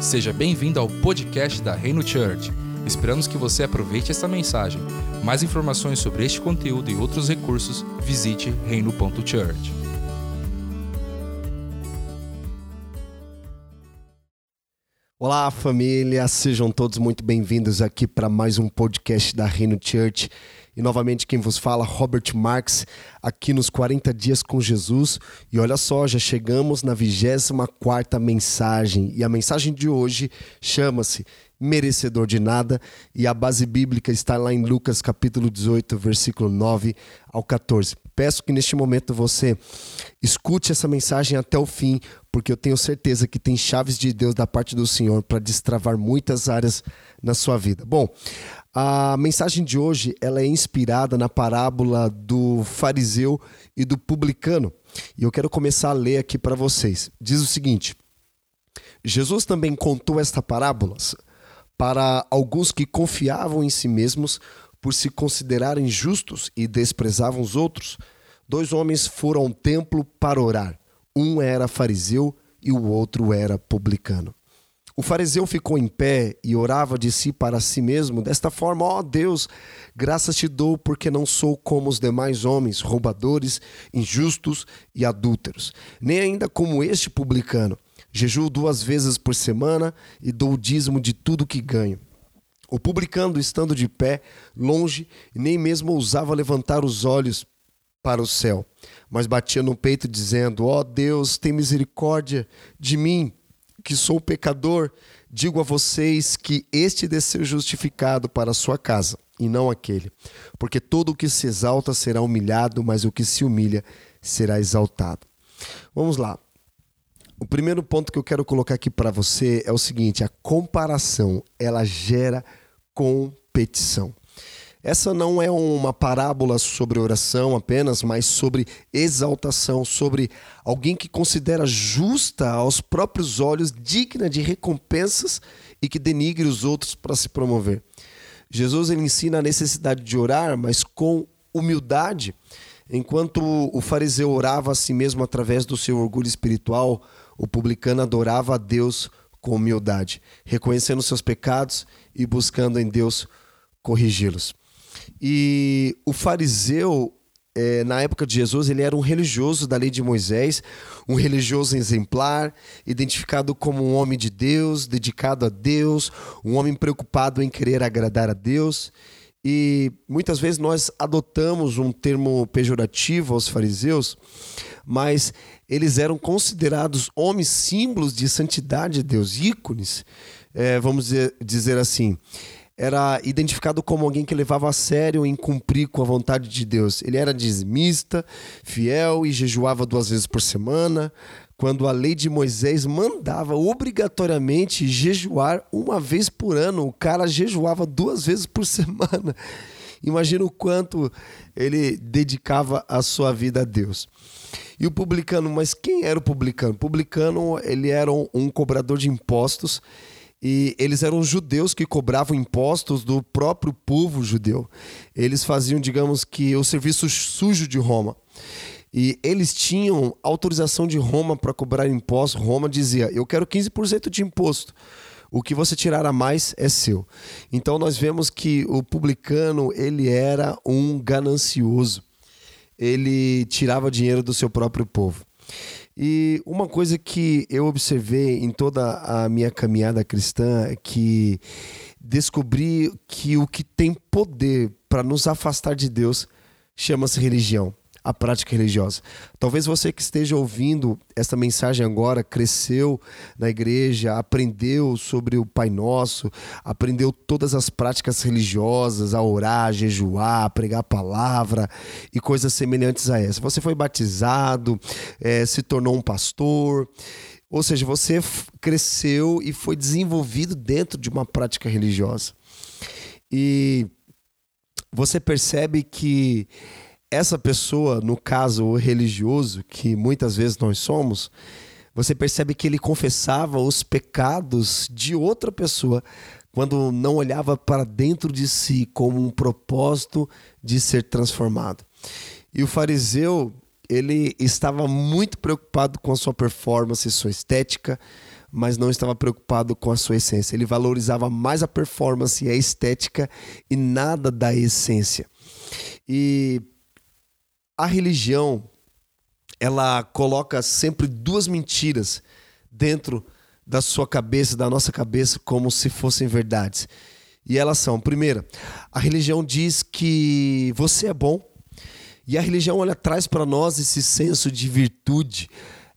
Seja bem-vindo ao podcast da Reino Church. Esperamos que você aproveite esta mensagem. Mais informações sobre este conteúdo e outros recursos, visite reino.church. Olá, família, sejam todos muito bem-vindos aqui para mais um podcast da Reino Church. E novamente quem vos fala, Robert Marx, aqui nos 40 dias com Jesus. E olha só, já chegamos na 24 mensagem. E a mensagem de hoje chama-se Merecedor de Nada. E a base bíblica está lá em Lucas capítulo 18, versículo 9 ao 14. Peço que neste momento você escute essa mensagem até o fim, porque eu tenho certeza que tem chaves de Deus da parte do Senhor para destravar muitas áreas na sua vida. Bom, a mensagem de hoje ela é inspirada na parábola do fariseu e do publicano. E eu quero começar a ler aqui para vocês. Diz o seguinte: Jesus também contou esta parábola para alguns que confiavam em si mesmos por se considerarem justos e desprezavam os outros. Dois homens foram ao templo para orar. Um era fariseu e o outro era publicano. O fariseu ficou em pé e orava de si para si mesmo, desta forma: Ó oh Deus, graças te dou, porque não sou como os demais homens, roubadores, injustos e adúlteros, nem ainda como este publicano. Jejuo duas vezes por semana e dou o dízimo de tudo que ganho. O publicano, estando de pé, longe, nem mesmo ousava levantar os olhos para o céu, mas batia no peito, dizendo: Ó oh Deus, tem misericórdia de mim, que sou pecador, digo a vocês que este desceu justificado para a sua casa, e não aquele. Porque todo o que se exalta será humilhado, mas o que se humilha será exaltado. Vamos lá. O primeiro ponto que eu quero colocar aqui para você é o seguinte: a comparação ela gera competição. Essa não é uma parábola sobre oração apenas, mas sobre exaltação, sobre alguém que considera justa aos próprios olhos, digna de recompensas e que denigre os outros para se promover. Jesus ele ensina a necessidade de orar, mas com humildade. Enquanto o fariseu orava a si mesmo através do seu orgulho espiritual, o publicano adorava a Deus com humildade, reconhecendo seus pecados e buscando em Deus corrigi-los. E o fariseu, é, na época de Jesus, ele era um religioso da lei de Moisés, um religioso exemplar, identificado como um homem de Deus, dedicado a Deus, um homem preocupado em querer agradar a Deus. E muitas vezes nós adotamos um termo pejorativo aos fariseus, mas eles eram considerados homens símbolos de santidade de Deus, ícones, é, vamos dizer, dizer assim era identificado como alguém que levava a sério em cumprir com a vontade de Deus. Ele era dizimista, fiel e jejuava duas vezes por semana, quando a lei de Moisés mandava obrigatoriamente jejuar uma vez por ano. O cara jejuava duas vezes por semana. Imagina o quanto ele dedicava a sua vida a Deus. E o publicano, mas quem era o publicano? O publicano, ele era um cobrador de impostos e eles eram judeus que cobravam impostos do próprio povo judeu. Eles faziam, digamos que, o serviço sujo de Roma. E eles tinham autorização de Roma para cobrar impostos. Roma dizia: Eu quero 15% de imposto. O que você tirar a mais é seu. Então nós vemos que o publicano ele era um ganancioso. Ele tirava dinheiro do seu próprio povo. E uma coisa que eu observei em toda a minha caminhada cristã é que descobri que o que tem poder para nos afastar de Deus chama-se religião a prática religiosa. Talvez você que esteja ouvindo esta mensagem agora cresceu na igreja, aprendeu sobre o Pai Nosso, aprendeu todas as práticas religiosas, a orar, a jejuar, a pregar a palavra e coisas semelhantes a essa. Você foi batizado, é, se tornou um pastor. Ou seja, você cresceu e foi desenvolvido dentro de uma prática religiosa. E você percebe que essa pessoa, no caso o religioso, que muitas vezes nós somos, você percebe que ele confessava os pecados de outra pessoa quando não olhava para dentro de si como um propósito de ser transformado. E o fariseu, ele estava muito preocupado com a sua performance, sua estética, mas não estava preocupado com a sua essência. Ele valorizava mais a performance e a estética e nada da essência. E a religião, ela coloca sempre duas mentiras dentro da sua cabeça, da nossa cabeça, como se fossem verdades. E elas são: primeira, a religião diz que você é bom, e a religião olha traz para nós esse senso de virtude,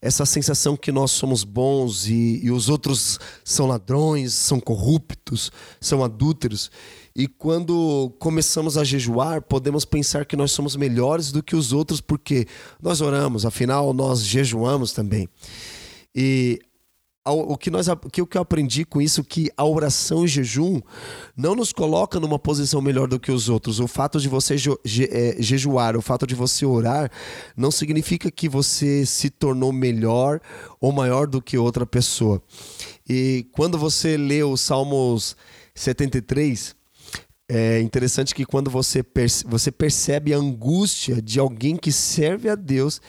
essa sensação que nós somos bons e, e, os outros são ladrões, são corruptos, são adúlteros. E quando começamos a jejuar, podemos pensar que nós somos melhores do que os outros porque nós oramos, afinal nós jejuamos também. E o que, nós, o que eu aprendi com isso que a oração e jejum não nos coloca numa posição melhor do que os outros. O fato de você é, jejuar, o fato de você orar, não significa que você se tornou melhor ou maior do que outra pessoa. E quando você lê o Salmos 73, é interessante que quando você, perce você percebe a angústia de alguém que serve a Deus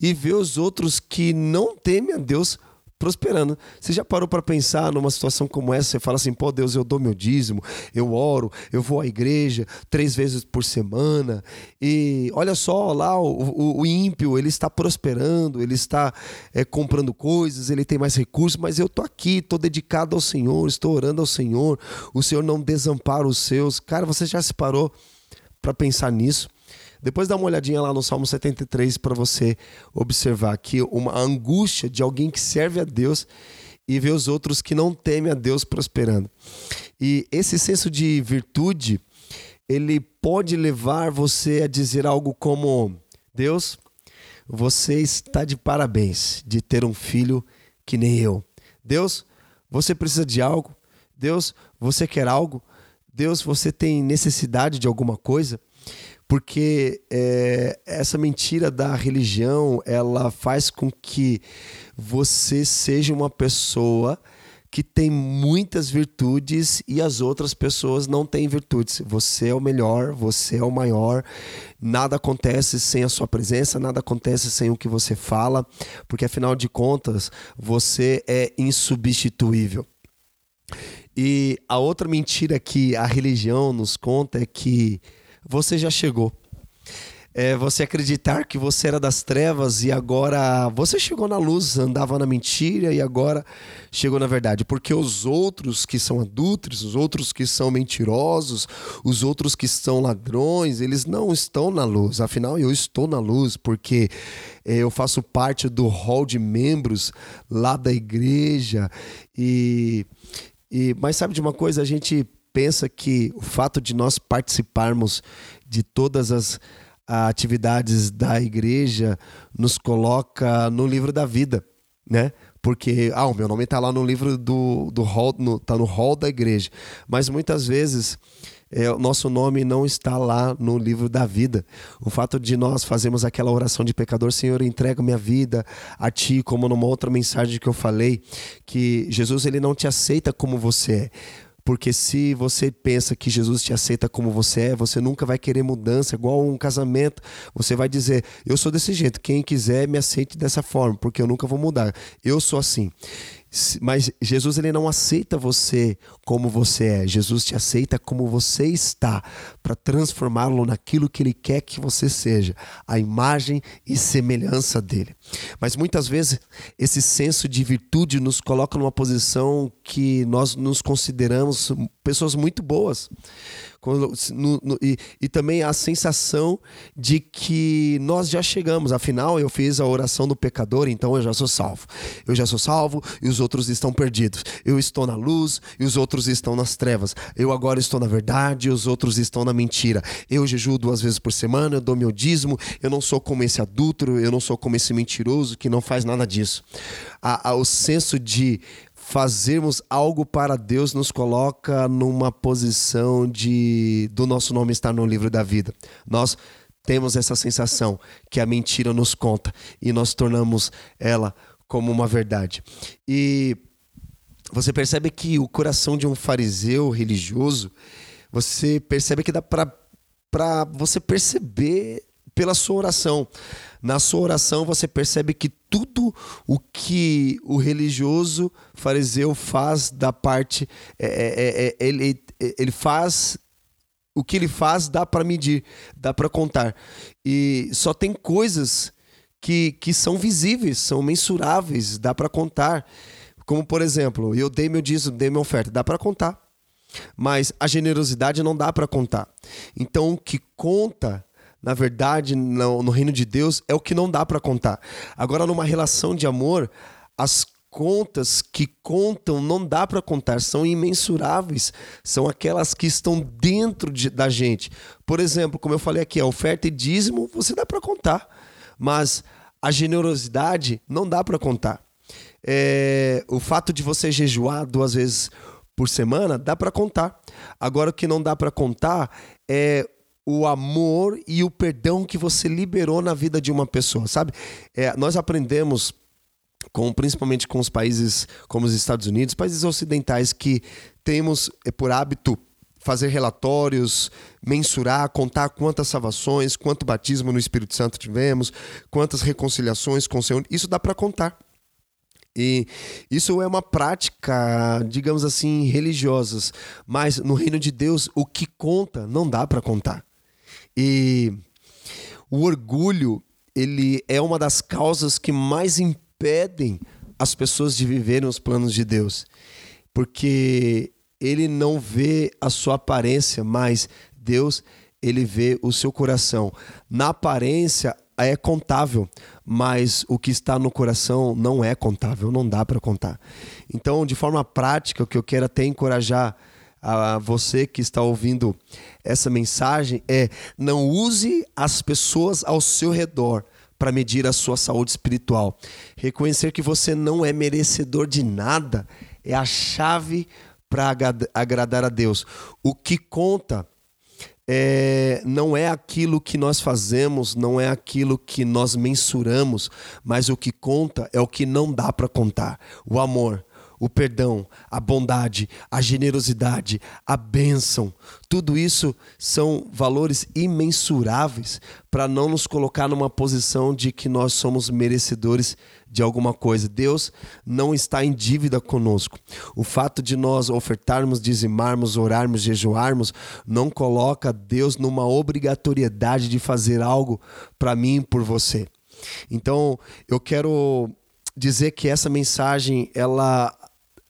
e vê os outros que não temem a Deus prosperando. Você já parou para pensar numa situação como essa? Você fala assim, pô, Deus, eu dou meu dízimo, eu oro, eu vou à igreja três vezes por semana e olha só lá, o, o, o ímpio, ele está prosperando, ele está é, comprando coisas, ele tem mais recursos, mas eu tô aqui, tô dedicado ao Senhor, estou orando ao Senhor, o Senhor não desampara os seus. Cara, você já se parou para pensar nisso? Depois dá uma olhadinha lá no Salmo 73 para você observar aqui uma angústia de alguém que serve a Deus e vê os outros que não temem a Deus prosperando. E esse senso de virtude, ele pode levar você a dizer algo como: Deus, você está de parabéns de ter um filho que nem eu. Deus, você precisa de algo. Deus, você quer algo. Deus, você tem necessidade de alguma coisa porque é, essa mentira da religião ela faz com que você seja uma pessoa que tem muitas virtudes e as outras pessoas não têm virtudes. Você é o melhor, você é o maior. Nada acontece sem a sua presença, nada acontece sem o que você fala, porque afinal de contas, você é insubstituível. E a outra mentira que a religião nos conta é que você já chegou. É você acreditar que você era das trevas e agora você chegou na luz, andava na mentira e agora chegou na verdade. Porque os outros que são adultos, os outros que são mentirosos, os outros que são ladrões, eles não estão na luz. Afinal, eu estou na luz porque é, eu faço parte do hall de membros lá da igreja e, e mas sabe de uma coisa, a gente pensa que o fato de nós participarmos de todas as atividades da igreja nos coloca no livro da vida, né? Porque, ah, o meu nome está lá no livro do, do hall, no, tá no hall da igreja. Mas muitas vezes é, o nosso nome não está lá no livro da vida. O fato de nós fazermos aquela oração de pecador, Senhor, entrega minha vida a Ti, como numa outra mensagem que eu falei, que Jesus ele não te aceita como você é. Porque se você pensa que Jesus te aceita como você é, você nunca vai querer mudança, igual um casamento. Você vai dizer: Eu sou desse jeito, quem quiser me aceite dessa forma, porque eu nunca vou mudar. Eu sou assim. Mas Jesus ele não aceita você como você é. Jesus te aceita como você está para transformá-lo naquilo que ele quer que você seja, a imagem e semelhança dele. Mas muitas vezes esse senso de virtude nos coloca numa posição que nós nos consideramos pessoas muito boas. No, no, e, e, também a sensação de que nós já chegamos, afinal eu fiz a oração do pecador, então eu já sou salvo. Eu já sou salvo e os outros estão perdidos. Eu estou na luz e os outros estão nas trevas. Eu agora estou na verdade e os outros estão na mentira. Eu jejuo duas vezes por semana, eu dou meu dízimo, eu não sou como esse adúltero, eu não sou como esse mentiroso que não faz nada disso. A, a, o senso de fazermos algo para Deus nos coloca numa posição de do nosso nome estar no livro da vida. Nós temos essa sensação que a mentira nos conta e nós tornamos ela como uma verdade. E você percebe que o coração de um fariseu religioso, você percebe que dá para você perceber pela sua oração. Na sua oração você percebe que tudo o que o religioso fariseu faz da parte. É, é, é, ele, ele faz o que ele faz dá para medir, dá para contar. E só tem coisas que, que são visíveis, são mensuráveis, dá para contar. Como, por exemplo, eu dei meu dízimo, dei minha oferta, dá para contar. Mas a generosidade não dá para contar. Então, o que conta, na verdade, no, no reino de Deus, é o que não dá para contar. Agora, numa relação de amor, as contas que contam não dá para contar, são imensuráveis, são aquelas que estão dentro de, da gente. Por exemplo, como eu falei aqui, a oferta e dízimo você dá para contar, mas a generosidade não dá para contar. É, o fato de você jejuar duas vezes por semana dá para contar. Agora o que não dá para contar é o amor e o perdão que você liberou na vida de uma pessoa, sabe? É, nós aprendemos com, principalmente com os países como os Estados Unidos, países ocidentais que temos é, por hábito fazer relatórios, mensurar, contar quantas salvações, quanto batismo no Espírito Santo tivemos, quantas reconciliações com o Senhor, isso dá para contar. E isso é uma prática, digamos assim, religiosas, mas no reino de Deus o que conta não dá para contar. E o orgulho, ele é uma das causas que mais impedem as pessoas de viverem os planos de Deus. Porque ele não vê a sua aparência, mas Deus, ele vê o seu coração. Na aparência é contável, mas o que está no coração não é contável, não dá para contar. Então, de forma prática, o que eu quero até encorajar a você que está ouvindo essa mensagem é: não use as pessoas ao seu redor para medir a sua saúde espiritual. Reconhecer que você não é merecedor de nada é a chave para agradar a Deus. O que conta é, não é aquilo que nós fazemos, não é aquilo que nós mensuramos, mas o que conta é o que não dá para contar: o amor, o perdão, a bondade, a generosidade, a bênção. Tudo isso são valores imensuráveis para não nos colocar numa posição de que nós somos merecedores de alguma coisa. Deus não está em dívida conosco. O fato de nós ofertarmos, dizimarmos, orarmos, jejuarmos, não coloca Deus numa obrigatoriedade de fazer algo para mim por você. Então, eu quero dizer que essa mensagem ela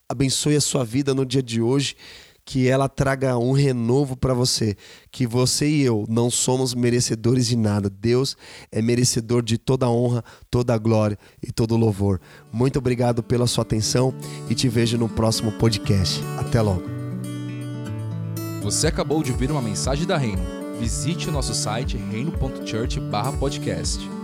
abençoe a sua vida no dia de hoje, que ela traga um renovo para você, que você e eu não somos merecedores de nada. Deus é merecedor de toda honra, toda glória e todo louvor. Muito obrigado pela sua atenção e te vejo no próximo podcast. Até logo. Você acabou de ouvir uma mensagem da Reino. Visite o nosso site reino.church/podcast.